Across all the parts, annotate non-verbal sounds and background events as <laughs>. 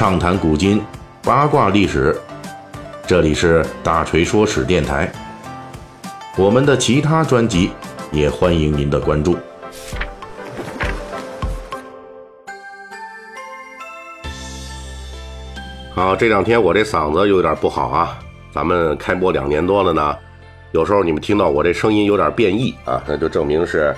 畅谈古今，八卦历史。这里是大锤说史电台。我们的其他专辑也欢迎您的关注。好，这两天我这嗓子有点不好啊。咱们开播两年多了呢，有时候你们听到我这声音有点变异啊，那就证明是，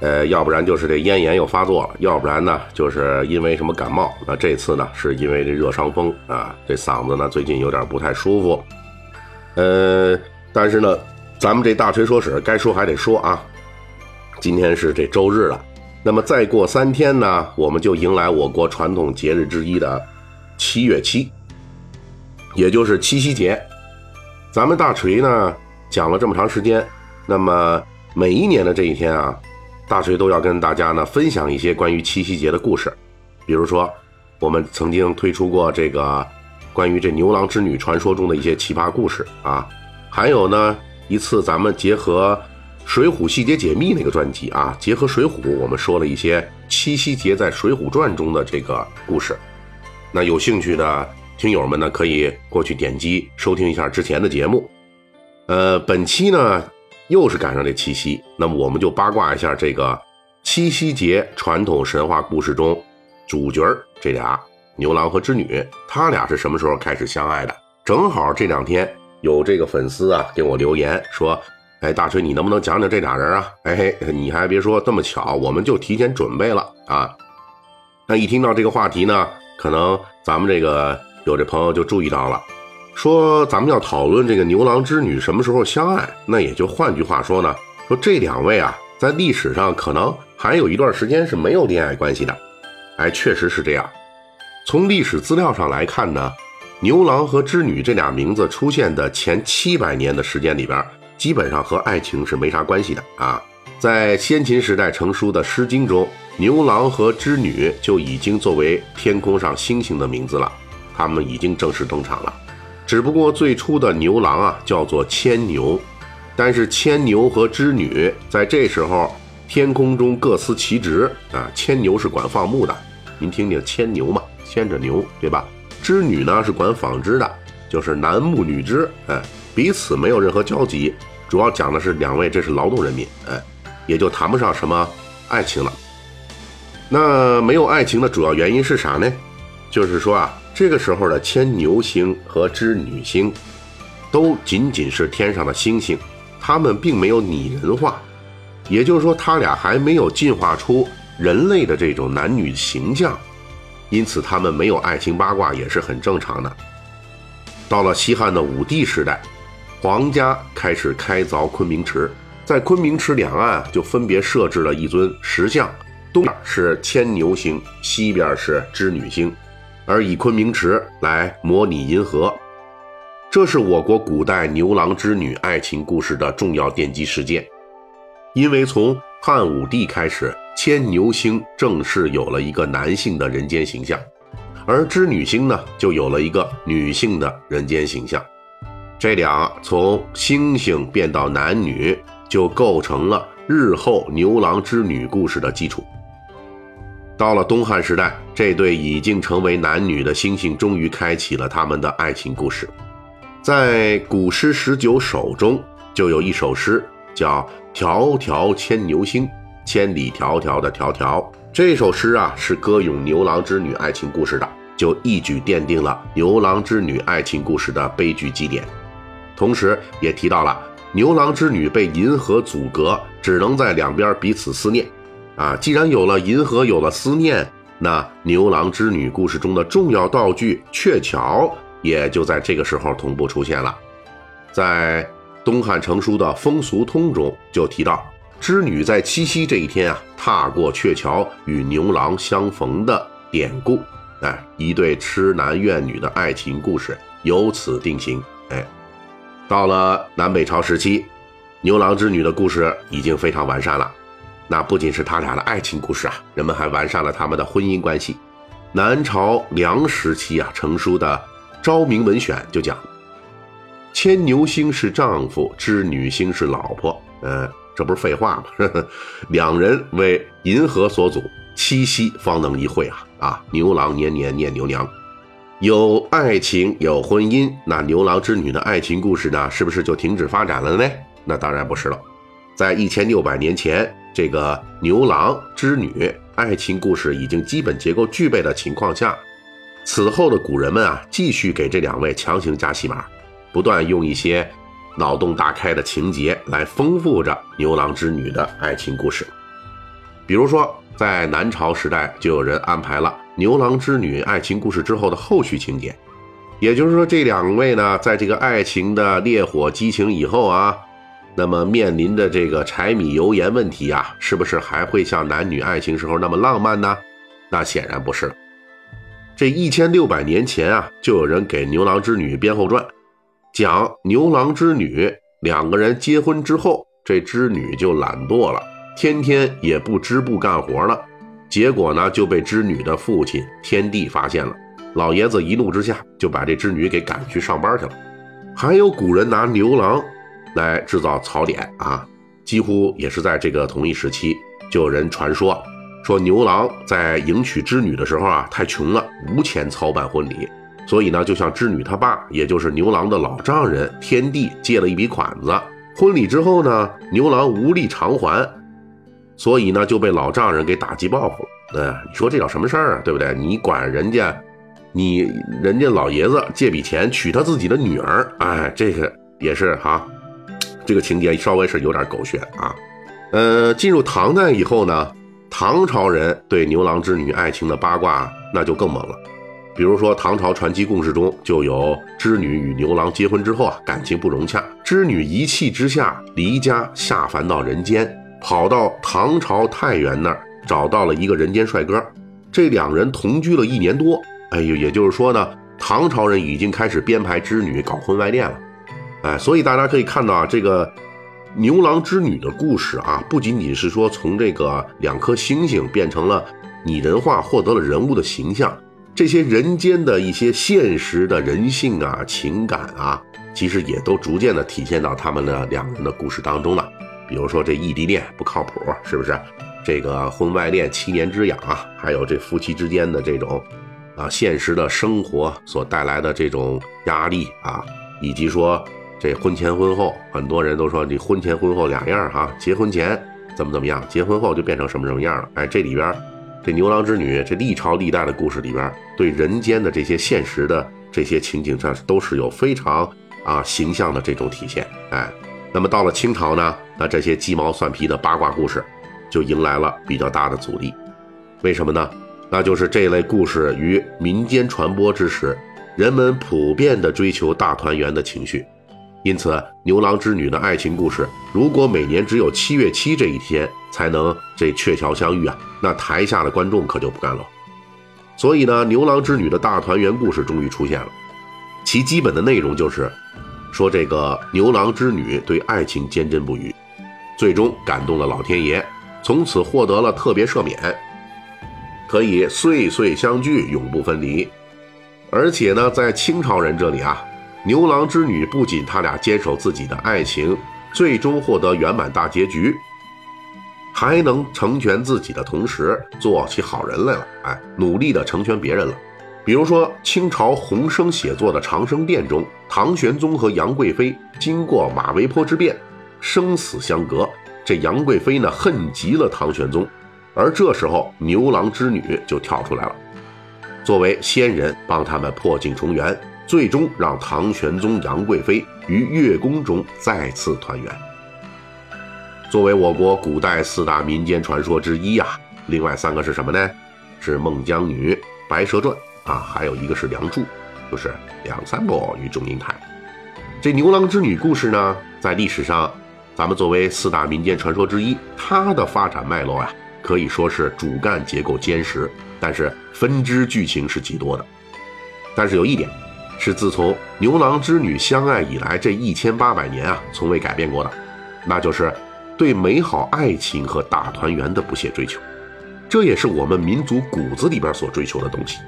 呃，要不然就是这咽炎又发作了，要不然呢就是因为什么感冒。那这次呢是因为这热伤风啊，这嗓子呢最近有点不太舒服。呃，但是呢，咱们这大锤说史该说还得说啊。今天是这周日了，那么再过三天呢，我们就迎来我国传统节日之一的七月七，也就是七夕节。咱们大锤呢讲了这么长时间，那么每一年的这一天啊，大锤都要跟大家呢分享一些关于七夕节的故事。比如说，我们曾经推出过这个关于这牛郎织女传说中的一些奇葩故事啊，还有呢一次咱们结合《水浒细节解密》那个专辑啊，结合《水浒》，我们说了一些七夕节在《水浒传》中的这个故事。那有兴趣的。听友们呢，可以过去点击收听一下之前的节目。呃，本期呢又是赶上这七夕，那么我们就八卦一下这个七夕节传统神话故事中主角这俩牛郎和织女，他俩是什么时候开始相爱的？正好这两天有这个粉丝啊给我留言说：“哎，大锤，你能不能讲讲这俩人啊？” <laughs> 哎嘿，你还别说，这么巧，我们就提前准备了啊。那一听到这个话题呢，可能咱们这个。有这朋友就注意到了，说咱们要讨论这个牛郎织女什么时候相爱，那也就换句话说呢，说这两位啊，在历史上可能还有一段时间是没有恋爱关系的。哎，确实是这样。从历史资料上来看呢，牛郎和织女这俩名字出现的前七百年的时间里边，基本上和爱情是没啥关系的啊。在先秦时代成书的《诗经》中，牛郎和织女就已经作为天空上星星的名字了。他们已经正式登场了，只不过最初的牛郎啊叫做牵牛，但是牵牛和织女在这时候天空中各司其职啊，牵牛是管放牧的，您听听牵牛嘛，牵着牛对吧？织女呢是管纺织的，就是男牧女织，哎，彼此没有任何交集，主要讲的是两位这是劳动人民，哎，也就谈不上什么爱情了。那没有爱情的主要原因是啥呢？就是说啊。这个时候的牵牛星和织女星，都仅仅是天上的星星，他们并没有拟人化，也就是说，他俩还没有进化出人类的这种男女形象，因此他们没有爱情八卦也是很正常的。到了西汉的武帝时代，皇家开始开凿昆明池，在昆明池两岸就分别设置了一尊石像，东边是牵牛星，西边是织女星。而以昆明池来模拟银河，这是我国古代牛郎织女爱情故事的重要奠基事件。因为从汉武帝开始，牵牛星正式有了一个男性的人间形象，而织女星呢，就有了一个女性的人间形象。这俩从星星变到男女，就构成了日后牛郎织女故事的基础。到了东汉时代，这对已经成为男女的星星终于开启了他们的爱情故事。在《古诗十九首》中，就有一首诗叫《迢迢牵牛星》，千里迢迢的迢迢。这首诗啊，是歌咏牛郎织女爱情故事的，就一举奠定了牛郎织女爱情故事的悲剧基点。同时，也提到了牛郎织女被银河阻隔，只能在两边彼此思念。啊，既然有了银河，有了思念，那牛郎织女故事中的重要道具鹊桥也就在这个时候同步出现了。在东汉成书的《风俗通》中就提到，织女在七夕这一天啊，踏过鹊桥与牛郎相逢的典故。哎，一对痴男怨女的爱情故事由此定型。哎，到了南北朝时期，牛郎织女的故事已经非常完善了。那不仅是他俩的爱情故事啊，人们还完善了他们的婚姻关系。南朝梁时期啊成书的《昭明文选》就讲：牵牛星是丈夫，织女星是老婆。嗯，这不是废话吗？呵呵两人为银河所阻，七夕方能一会啊！啊，牛郎年年念牛娘。有爱情，有婚姻，那牛郎织女的爱情故事呢，是不是就停止发展了呢？那当然不是了。在一千六百年前，这个牛郎织女爱情故事已经基本结构具备的情况下，此后的古人们啊，继续给这两位强行加戏码，不断用一些脑洞大开的情节来丰富着牛郎织女的爱情故事。比如说，在南朝时代，就有人安排了牛郎织女爱情故事之后的后续情节，也就是说，这两位呢，在这个爱情的烈火激情以后啊。那么面临的这个柴米油盐问题啊，是不是还会像男女爱情时候那么浪漫呢？那显然不是。这一千六百年前啊，就有人给牛郎织女编后传，讲牛郎织女两个人结婚之后，这织女就懒惰了，天天也不织布干活了。结果呢，就被织女的父亲天帝发现了，老爷子一怒之下就把这织女给赶去上班去了。还有古人拿牛郎。来制造槽点啊，几乎也是在这个同一时期，就有人传说说牛郎在迎娶织女的时候啊，太穷了，无钱操办婚礼，所以呢，就向织女他爸，也就是牛郎的老丈人天帝借了一笔款子。婚礼之后呢，牛郎无力偿还，所以呢，就被老丈人给打击报复了。哎，你说这叫什么事儿啊？对不对？你管人家，你人家老爷子借笔钱娶他自己的女儿，哎，这个也是哈。这个情节稍微是有点狗血啊，呃，进入唐代以后呢，唐朝人对牛郎织女爱情的八卦那就更猛了。比如说唐朝传奇故事中就有织女与牛郎结婚之后啊，感情不融洽，织女一气之下离家下凡到人间，跑到唐朝太原那儿找到了一个人间帅哥，这两人同居了一年多，哎呦，也就是说呢，唐朝人已经开始编排织女搞婚外恋了。哎，所以大家可以看到啊，这个牛郎织女的故事啊，不仅仅是说从这个两颗星星变成了拟人化，获得了人物的形象，这些人间的一些现实的人性啊、情感啊，其实也都逐渐的体现到他们的两人的故事当中了。比如说这异地恋不靠谱，是不是？这个婚外恋七年之痒啊，还有这夫妻之间的这种啊现实的生活所带来的这种压力啊，以及说。这婚前婚后，很多人都说你婚前婚后两样哈。结婚前怎么怎么样，结婚后就变成什么什么样了。哎，这里边这牛郎织女，这历朝历代的故事里边，对人间的这些现实的这些情景，上都是有非常啊形象的这种体现。哎，那么到了清朝呢，那这些鸡毛蒜皮的八卦故事就迎来了比较大的阻力。为什么呢？那就是这类故事于民间传播之时，人们普遍的追求大团圆的情绪。因此，牛郎织女的爱情故事，如果每年只有七月七这一天才能这鹊桥相遇啊，那台下的观众可就不干了。所以呢，牛郎织女的大团圆故事终于出现了。其基本的内容就是，说这个牛郎织女对爱情坚贞不渝，最终感动了老天爷，从此获得了特别赦免，可以岁岁相聚，永不分离。而且呢，在清朝人这里啊。牛郎织女不仅他俩坚守自己的爱情，最终获得圆满大结局，还能成全自己的同时做起好人来了。哎，努力的成全别人了。比如说清朝洪升写作的《长生殿》中，唐玄宗和杨贵妃经过马嵬坡之变，生死相隔。这杨贵妃呢，恨极了唐玄宗，而这时候牛郎织女就跳出来了，作为仙人，帮他们破镜重圆。最终让唐玄宗杨贵妃于月宫中再次团圆。作为我国古代四大民间传说之一啊，另外三个是什么呢？是孟姜女、白蛇传啊，还有一个是梁祝，就是梁山伯与祝英台。这牛郎织女故事呢，在历史上，咱们作为四大民间传说之一，它的发展脉络啊，可以说是主干结构坚实，但是分支剧情是极多的。但是有一点。是自从牛郎织女相爱以来，这一千八百年啊，从未改变过的，那就是对美好爱情和大团圆的不懈追求。这也是我们民族骨子里边所追求的东西。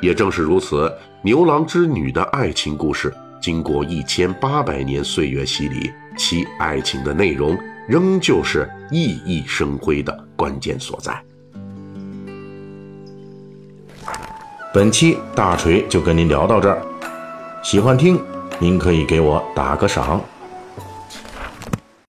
也正是如此，牛郎织女的爱情故事，经过一千八百年岁月洗礼，其爱情的内容仍旧是熠熠生辉的关键所在。本期大锤就跟您聊到这儿，喜欢听您可以给我打个赏。